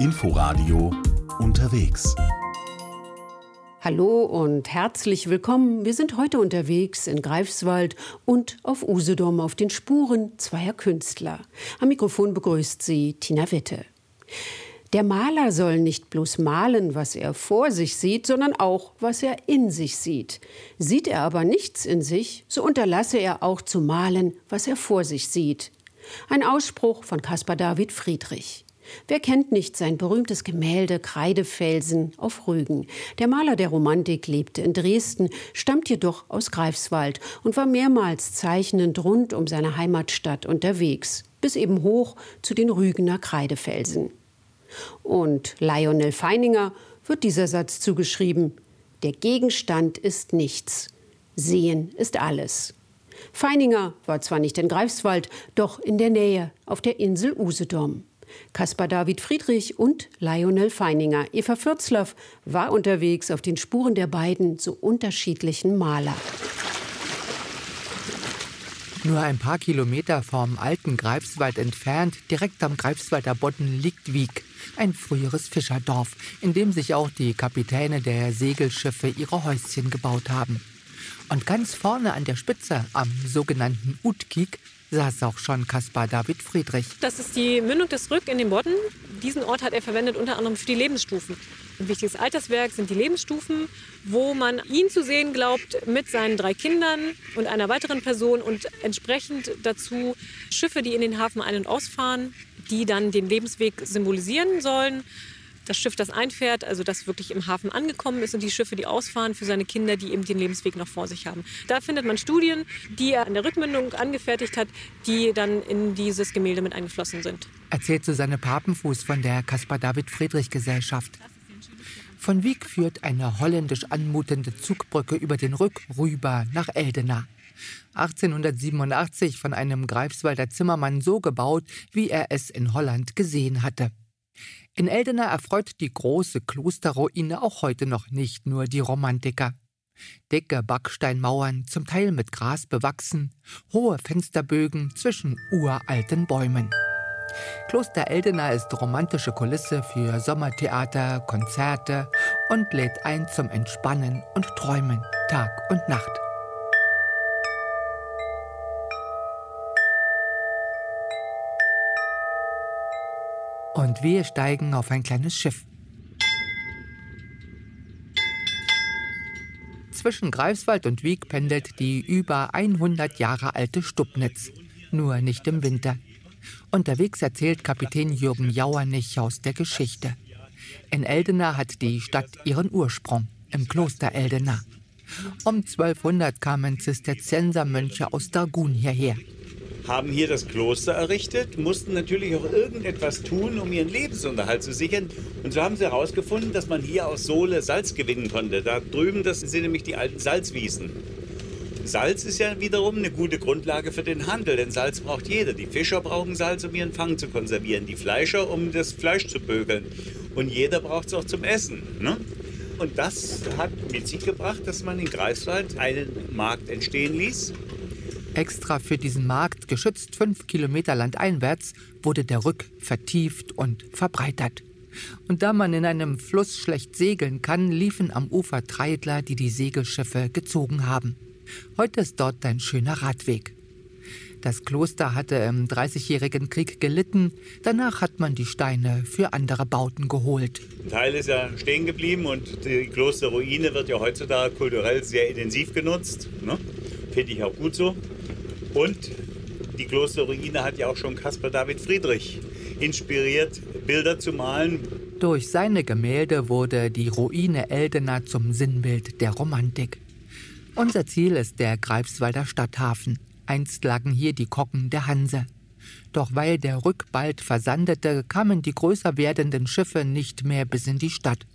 Inforadio unterwegs. Hallo und herzlich willkommen. Wir sind heute unterwegs in Greifswald und auf Usedom auf den Spuren zweier Künstler. Am Mikrofon begrüßt sie Tina Witte. Der Maler soll nicht bloß malen, was er vor sich sieht, sondern auch, was er in sich sieht. Sieht er aber nichts in sich, so unterlasse er auch zu malen, was er vor sich sieht. Ein Ausspruch von Caspar David Friedrich. Wer kennt nicht sein berühmtes Gemälde Kreidefelsen auf Rügen? Der Maler der Romantik lebte in Dresden, stammt jedoch aus Greifswald und war mehrmals zeichnend rund um seine Heimatstadt unterwegs, bis eben hoch zu den Rügener Kreidefelsen. Und Lionel Feininger wird dieser Satz zugeschrieben, der Gegenstand ist nichts, Sehen ist alles. Feininger war zwar nicht in Greifswald, doch in der Nähe auf der Insel Usedom. Caspar David Friedrich und Lionel Feininger. Eva Fürzlaff war unterwegs auf den Spuren der beiden so unterschiedlichen Maler. Nur ein paar Kilometer vom alten Greifswald entfernt, direkt am Greifswalder Bodden, liegt Wieg, ein früheres Fischerdorf, in dem sich auch die Kapitäne der Segelschiffe ihre Häuschen gebaut haben. Und ganz vorne an der Spitze, am sogenannten Utkik, saß auch schon Caspar David Friedrich. Das ist die Mündung des Rück in den Bodden. Diesen Ort hat er verwendet unter anderem für die Lebensstufen. Ein wichtiges Alterswerk sind die Lebensstufen, wo man ihn zu sehen glaubt mit seinen drei Kindern und einer weiteren Person und entsprechend dazu Schiffe, die in den Hafen ein- und ausfahren, die dann den Lebensweg symbolisieren sollen das Schiff, das einfährt, also das wirklich im Hafen angekommen ist und die Schiffe, die ausfahren für seine Kinder, die eben den Lebensweg noch vor sich haben. Da findet man Studien, die er an der Rückmündung angefertigt hat, die dann in dieses Gemälde mit eingeflossen sind. Erzählt Susanne Papenfuß von der Caspar David Friedrich Gesellschaft. Von Wieg führt eine holländisch anmutende Zugbrücke über den Rück rüber nach Eldena. 1887 von einem Greifswalder Zimmermann so gebaut, wie er es in Holland gesehen hatte. In Eldena erfreut die große Klosterruine auch heute noch nicht nur die Romantiker. Dicke Backsteinmauern, zum Teil mit Gras bewachsen, hohe Fensterbögen zwischen uralten Bäumen. Kloster Eldena ist romantische Kulisse für Sommertheater, Konzerte und lädt ein zum Entspannen und Träumen Tag und Nacht. Und wir steigen auf ein kleines Schiff. Zwischen Greifswald und Wieg pendelt die über 100 Jahre alte Stubnitz. Nur nicht im Winter. Unterwegs erzählt Kapitän Jürgen Jauernich aus der Geschichte. In Eldena hat die Stadt ihren Ursprung, im Kloster Eldena. Um 1200 kamen Zisterziensermönche aus Dargun hierher haben hier das Kloster errichtet, mussten natürlich auch irgendetwas tun, um ihren Lebensunterhalt zu sichern. Und so haben sie herausgefunden, dass man hier aus Sohle Salz gewinnen konnte. Da drüben, das sind nämlich die alten Salzwiesen. Salz ist ja wiederum eine gute Grundlage für den Handel, denn Salz braucht jeder. Die Fischer brauchen Salz, um ihren Fang zu konservieren, die Fleischer, um das Fleisch zu bögeln. Und jeder braucht es auch zum Essen. Ne? Und das hat mit sich gebracht, dass man in Greifswald einen Markt entstehen ließ Extra für diesen Markt, geschützt fünf Kilometer landeinwärts, wurde der Rück vertieft und verbreitert. Und da man in einem Fluss schlecht segeln kann, liefen am Ufer Treidler, die die Segelschiffe gezogen haben. Heute ist dort ein schöner Radweg. Das Kloster hatte im Dreißigjährigen Krieg gelitten. Danach hat man die Steine für andere Bauten geholt. Ein Teil ist ja stehen geblieben und die Klosterruine wird ja heutzutage kulturell sehr intensiv genutzt. Ne? Finde ich auch gut so. Und die Klosterruine hat ja auch schon Caspar David Friedrich inspiriert, Bilder zu malen. Durch seine Gemälde wurde die Ruine Eldena zum Sinnbild der Romantik. Unser Ziel ist der Greifswalder Stadthafen. Einst lagen hier die Kocken der Hanse. Doch weil der Rück bald versandete, kamen die größer werdenden Schiffe nicht mehr bis in die Stadt.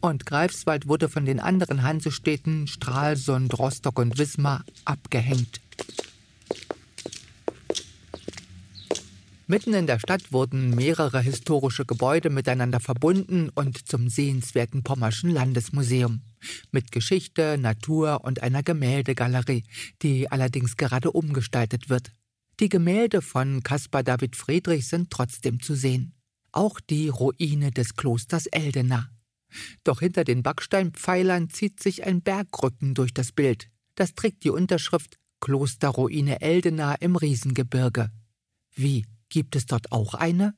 Und Greifswald wurde von den anderen Hansestädten Stralsund, Rostock und Wismar abgehängt. Mitten in der Stadt wurden mehrere historische Gebäude miteinander verbunden und zum sehenswerten Pommerschen Landesmuseum. Mit Geschichte, Natur und einer Gemäldegalerie, die allerdings gerade umgestaltet wird. Die Gemälde von Caspar David Friedrich sind trotzdem zu sehen. auch die Ruine des Klosters Eldena. Doch hinter den Backsteinpfeilern zieht sich ein Bergrücken durch das Bild. Das trägt die Unterschrift Klosterruine Eldena im Riesengebirge. Wie, gibt es dort auch eine?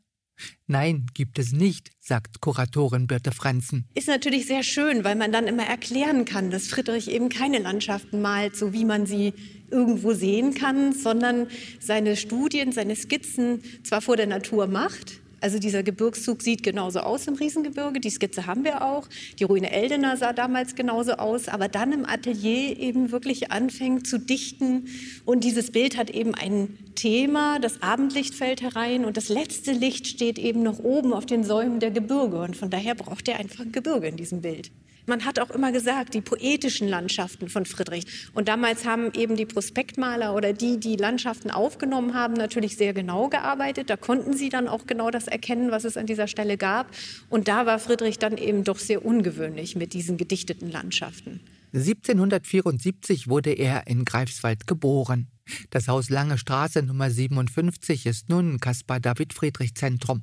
Nein, gibt es nicht, sagt Kuratorin Birte Franzen. Ist natürlich sehr schön, weil man dann immer erklären kann, dass Friedrich eben keine Landschaften malt, so wie man sie irgendwo sehen kann, sondern seine Studien, seine Skizzen zwar vor der Natur macht, also dieser Gebirgszug sieht genauso aus im Riesengebirge, die Skizze haben wir auch. Die Ruine Eldena sah damals genauso aus, aber dann im Atelier eben wirklich anfängt zu dichten. Und dieses Bild hat eben ein Thema, das Abendlicht fällt herein und das letzte Licht steht eben noch oben auf den Säumen der Gebirge. Und von daher braucht er einfach ein Gebirge in diesem Bild. Man hat auch immer gesagt, die poetischen Landschaften von Friedrich. Und damals haben eben die Prospektmaler oder die, die Landschaften aufgenommen haben, natürlich sehr genau gearbeitet. Da konnten sie dann auch genau das erkennen, was es an dieser Stelle gab. Und da war Friedrich dann eben doch sehr ungewöhnlich mit diesen gedichteten Landschaften. 1774 wurde er in Greifswald geboren. Das Haus Lange Straße Nummer 57 ist nun Caspar David Friedrich Zentrum.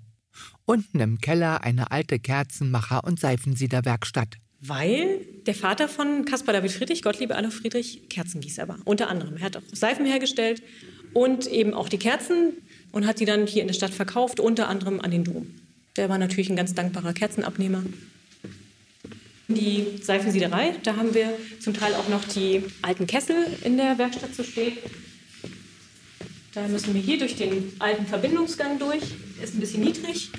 Unten im Keller eine alte Kerzenmacher- und Seifensiederwerkstatt weil der Vater von Caspar David Friedrich, Gottlieb Adolf Friedrich, Kerzengießer war. Unter anderem. Er hat auch Seifen hergestellt und eben auch die Kerzen und hat die dann hier in der Stadt verkauft, unter anderem an den Dom. Der war natürlich ein ganz dankbarer Kerzenabnehmer. Die Seifensiederei, da haben wir zum Teil auch noch die alten Kessel in der Werkstatt zu stehen. Da müssen wir hier durch den alten Verbindungsgang durch. Ist ein bisschen niedrig.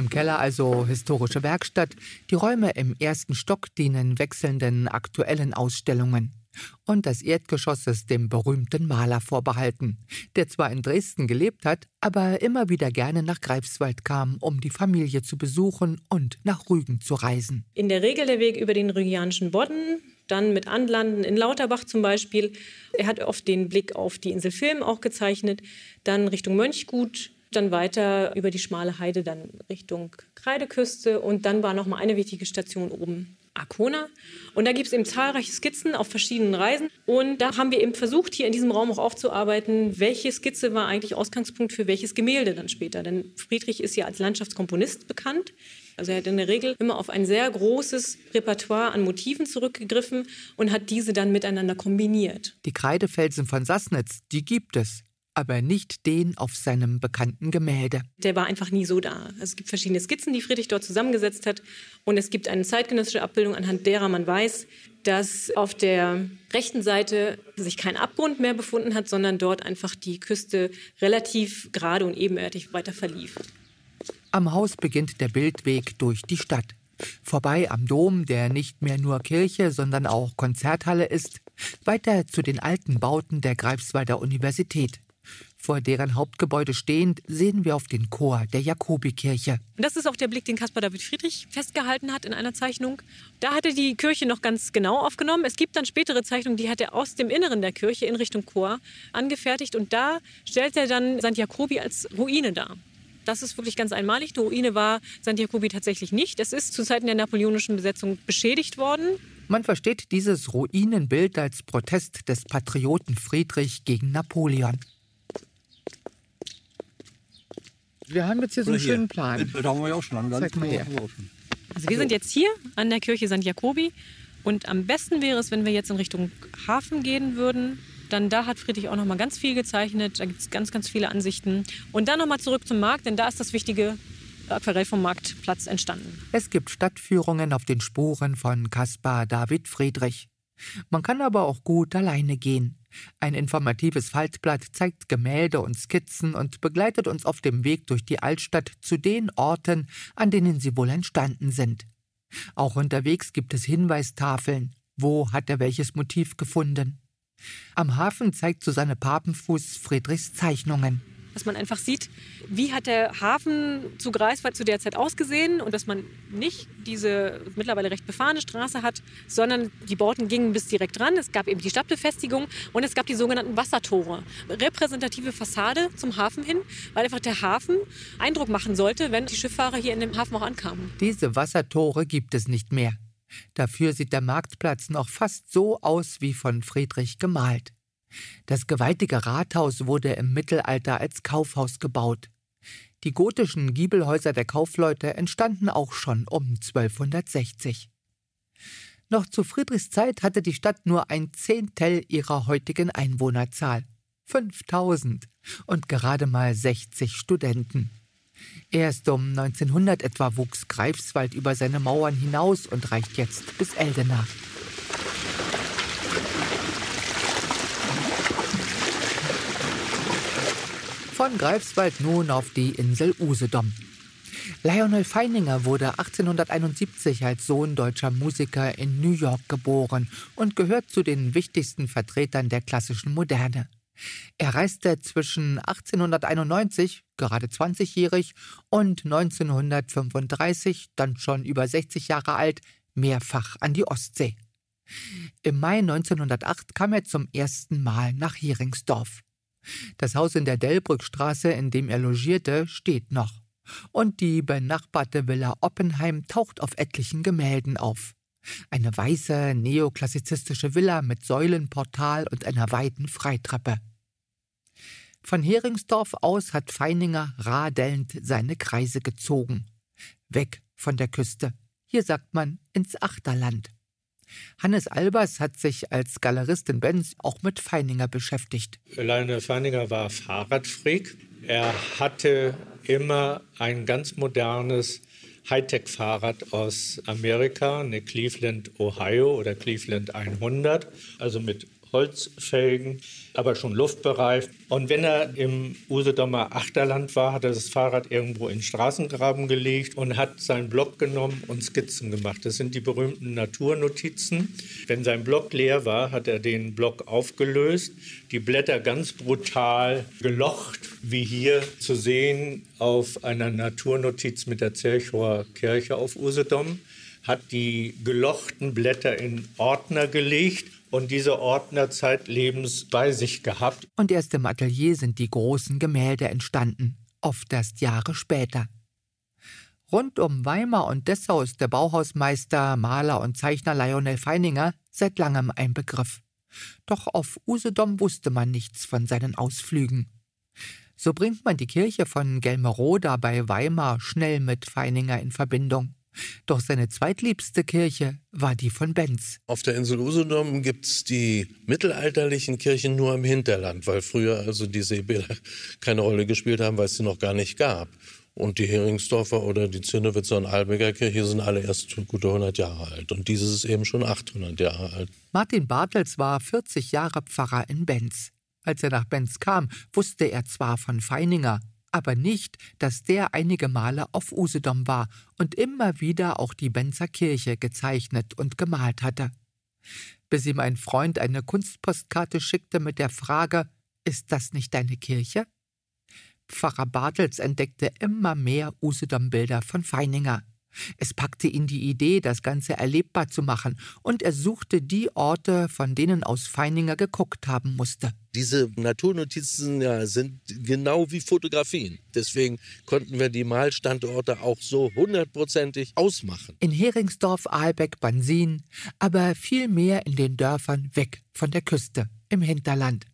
Im Keller also historische Werkstatt. Die Räume im ersten Stock dienen wechselnden aktuellen Ausstellungen. Und das Erdgeschoss ist dem berühmten Maler vorbehalten, der zwar in Dresden gelebt hat, aber immer wieder gerne nach Greifswald kam, um die Familie zu besuchen und nach Rügen zu reisen. In der Regel der Weg über den Rügianischen Bodden, dann mit Anlanden in Lauterbach zum Beispiel. Er hat oft den Blick auf die Insel Film auch gezeichnet, dann Richtung Mönchgut, dann weiter über die schmale Heide, dann Richtung Kreideküste und dann war noch mal eine wichtige Station oben Arkona. Und da gibt es eben zahlreiche Skizzen auf verschiedenen Reisen. Und da haben wir eben versucht, hier in diesem Raum auch aufzuarbeiten, welche Skizze war eigentlich Ausgangspunkt für welches Gemälde dann später. Denn Friedrich ist ja als Landschaftskomponist bekannt. Also er hat in der Regel immer auf ein sehr großes Repertoire an Motiven zurückgegriffen und hat diese dann miteinander kombiniert. Die Kreidefelsen von Sassnitz, die gibt es aber nicht den auf seinem bekannten Gemälde. Der war einfach nie so da. Also es gibt verschiedene Skizzen, die Friedrich dort zusammengesetzt hat. Und es gibt eine zeitgenössische Abbildung, anhand derer man weiß, dass auf der rechten Seite sich kein Abgrund mehr befunden hat, sondern dort einfach die Küste relativ gerade und ebenerdig weiter verlief. Am Haus beginnt der Bildweg durch die Stadt. Vorbei am Dom, der nicht mehr nur Kirche, sondern auch Konzerthalle ist, weiter zu den alten Bauten der Greifswalder Universität. Vor deren Hauptgebäude stehend sehen wir auf den Chor der Jakobikirche. Das ist auch der Blick, den Caspar David Friedrich festgehalten hat in einer Zeichnung. Da hat er die Kirche noch ganz genau aufgenommen. Es gibt dann spätere Zeichnungen, die hat er aus dem Inneren der Kirche in Richtung Chor angefertigt. Und da stellt er dann St. Jakobi als Ruine dar. Das ist wirklich ganz einmalig. Die Ruine war St. Jakobi tatsächlich nicht. Es ist zu Zeiten der napoleonischen Besetzung beschädigt worden. Man versteht dieses Ruinenbild als Protest des Patrioten Friedrich gegen Napoleon. Wir haben jetzt hier so einen schönen Plan. Da haben wir ja auch schon. Zeig mal her. Also wir sind jetzt hier an der Kirche St. Jakobi und am besten wäre es, wenn wir jetzt in Richtung Hafen gehen würden. Dann da hat Friedrich auch noch mal ganz viel gezeichnet. Da gibt es ganz, ganz viele Ansichten. Und dann noch mal zurück zum Markt, denn da ist das wichtige Aquarell vom Marktplatz entstanden. Es gibt Stadtführungen auf den Spuren von Caspar David Friedrich. Man kann aber auch gut alleine gehen. Ein informatives Faltblatt zeigt Gemälde und Skizzen und begleitet uns auf dem Weg durch die Altstadt zu den Orten, an denen sie wohl entstanden sind. Auch unterwegs gibt es Hinweistafeln. Wo hat er welches Motiv gefunden? Am Hafen zeigt Susanne Papenfuß Friedrichs Zeichnungen dass man einfach sieht, wie hat der Hafen zu Greifswald zu der Zeit ausgesehen und dass man nicht diese mittlerweile recht befahrene Straße hat, sondern die Bauten gingen bis direkt dran. Es gab eben die Stadtbefestigung und es gab die sogenannten Wassertore. Repräsentative Fassade zum Hafen hin, weil einfach der Hafen Eindruck machen sollte, wenn die Schifffahrer hier in dem Hafen auch ankamen. Diese Wassertore gibt es nicht mehr. Dafür sieht der Marktplatz noch fast so aus wie von Friedrich gemalt. Das gewaltige Rathaus wurde im Mittelalter als Kaufhaus gebaut. Die gotischen Giebelhäuser der Kaufleute entstanden auch schon um 1260. Noch zu Friedrichs Zeit hatte die Stadt nur ein Zehntel ihrer heutigen Einwohnerzahl. 5000 und gerade mal 60 Studenten. Erst um 1900 etwa wuchs Greifswald über seine Mauern hinaus und reicht jetzt bis Eldena. Von Greifswald nun auf die Insel Usedom. Lionel Feininger wurde 1871 als Sohn deutscher Musiker in New York geboren und gehört zu den wichtigsten Vertretern der klassischen Moderne. Er reiste zwischen 1891, gerade 20-jährig, und 1935, dann schon über 60 Jahre alt, mehrfach an die Ostsee. Im Mai 1908 kam er zum ersten Mal nach Heringsdorf. Das Haus in der Delbrückstraße, in dem er logierte, steht noch. Und die benachbarte Villa Oppenheim taucht auf etlichen Gemälden auf. Eine weiße, neoklassizistische Villa mit Säulenportal und einer weiten Freitreppe. Von Heringsdorf aus hat Feininger radelnd seine Kreise gezogen. Weg von der Küste. Hier sagt man ins Achterland. Hannes Albers hat sich als Galerist in Benz auch mit Feininger beschäftigt. Lionel Feininger war Fahrradfreak. Er hatte immer ein ganz modernes Hightech-Fahrrad aus Amerika, eine Cleveland Ohio oder Cleveland 100, also mit Holzfelgen, aber schon luftbereift. Und wenn er im Usedomer Achterland war, hat er das Fahrrad irgendwo in den Straßengraben gelegt und hat seinen Block genommen und Skizzen gemacht. Das sind die berühmten Naturnotizen. Wenn sein Block leer war, hat er den Block aufgelöst, die Blätter ganz brutal gelocht, wie hier zu sehen auf einer Naturnotiz mit der Zerchower Kirche auf Usedom hat die gelochten Blätter in Ordner gelegt und diese Ordner zeitlebens bei sich gehabt. Und erst im Atelier sind die großen Gemälde entstanden, oft erst Jahre später. Rund um Weimar und Dessau ist der Bauhausmeister, Maler und Zeichner Lionel Feininger seit langem ein Begriff. Doch auf Usedom wusste man nichts von seinen Ausflügen. So bringt man die Kirche von Gelmeroda bei Weimar schnell mit Feininger in Verbindung. Doch seine zweitliebste Kirche war die von Benz. Auf der Insel Usedom gibt es die mittelalterlichen Kirchen nur im Hinterland, weil früher also die Seebäder keine Rolle gespielt haben, weil es sie noch gar nicht gab. Und die Heringsdorfer oder die Zinnewitzer und Albecker Kirche sind alle erst gute 100 Jahre alt. Und dieses ist eben schon 800 Jahre alt. Martin Bartels war 40 Jahre Pfarrer in Benz. Als er nach Benz kam, wusste er zwar von Feininger, aber nicht, dass der einige Male auf Usedom war und immer wieder auch die Benzer Kirche gezeichnet und gemalt hatte. Bis ihm ein Freund eine Kunstpostkarte schickte mit der Frage Ist das nicht deine Kirche? Pfarrer Bartels entdeckte immer mehr Usedom-Bilder von Feininger. Es packte ihn die Idee, das Ganze erlebbar zu machen, und er suchte die Orte, von denen aus Feininger geguckt haben musste. Diese Naturnotizen ja, sind genau wie Fotografien. Deswegen konnten wir die Malstandorte auch so hundertprozentig ausmachen. In Heringsdorf, Aalbeck, Bansin, aber viel mehr in den Dörfern weg von der Küste, im Hinterland.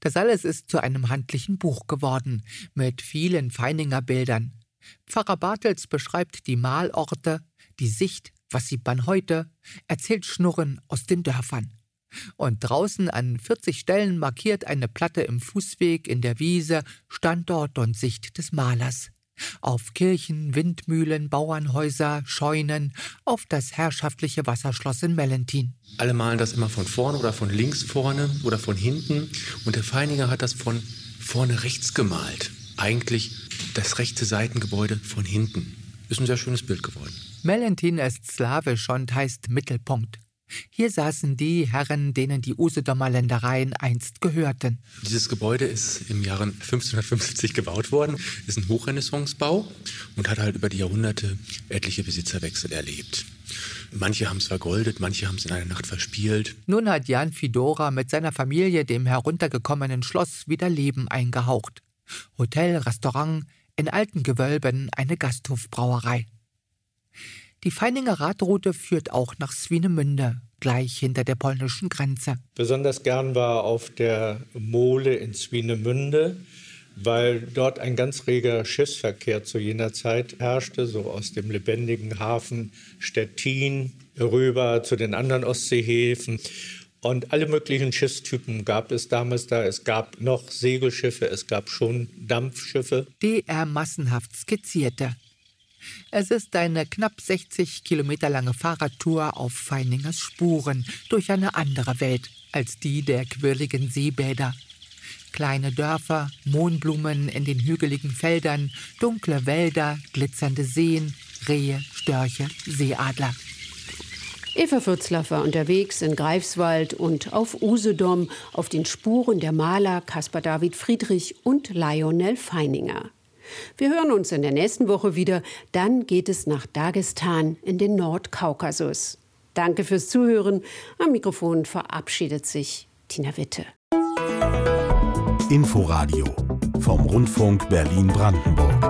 Das alles ist zu einem handlichen Buch geworden, mit vielen Feininger Bildern, Pfarrer Bartels beschreibt die Malorte, die Sicht, was sieht man heute, erzählt Schnurren aus den Dörfern. Und draußen an 40 Stellen markiert eine Platte im Fußweg in der Wiese Standort und Sicht des Malers. Auf Kirchen, Windmühlen, Bauernhäuser, Scheunen, auf das herrschaftliche Wasserschloss in Mellentin. Alle malen das immer von vorne oder von links vorne oder von hinten. Und der Feininger hat das von vorne rechts gemalt. Eigentlich das rechte Seitengebäude von hinten. Ist ein sehr schönes Bild geworden. Mellentin ist slawisch und heißt Mittelpunkt. Hier saßen die Herren, denen die Usedomer Ländereien einst gehörten. Dieses Gebäude ist im Jahre 1550 gebaut worden, ist ein Hochrenaissancebau und hat halt über die Jahrhunderte etliche Besitzerwechsel erlebt. Manche haben es vergoldet, manche haben es in einer Nacht verspielt. Nun hat Jan Fidora mit seiner Familie dem heruntergekommenen Schloss wieder Leben eingehaucht. Hotel, Restaurant, in alten Gewölben eine Gasthofbrauerei. Die Feininger Radroute führt auch nach Swinemünde, gleich hinter der polnischen Grenze. Besonders gern war auf der Mole in Swinemünde, weil dort ein ganz reger Schiffsverkehr zu jener Zeit herrschte, so aus dem lebendigen Hafen Stettin rüber zu den anderen Ostseehäfen. Und alle möglichen Schiffstypen gab es damals da. Es gab noch Segelschiffe, es gab schon Dampfschiffe. Die er massenhaft skizzierte. Es ist eine knapp 60 Kilometer lange Fahrradtour auf Feiningers Spuren durch eine andere Welt als die der quirligen Seebäder. Kleine Dörfer, Mohnblumen in den hügeligen Feldern, dunkle Wälder, glitzernde Seen, Rehe, Störche, Seeadler. Eva Fürzlaff war unterwegs in Greifswald und auf Usedom auf den Spuren der Maler Caspar David Friedrich und Lionel Feininger. Wir hören uns in der nächsten Woche wieder. Dann geht es nach Dagestan in den Nordkaukasus. Danke fürs Zuhören. Am Mikrofon verabschiedet sich Tina Witte. Inforadio vom Rundfunk Berlin-Brandenburg.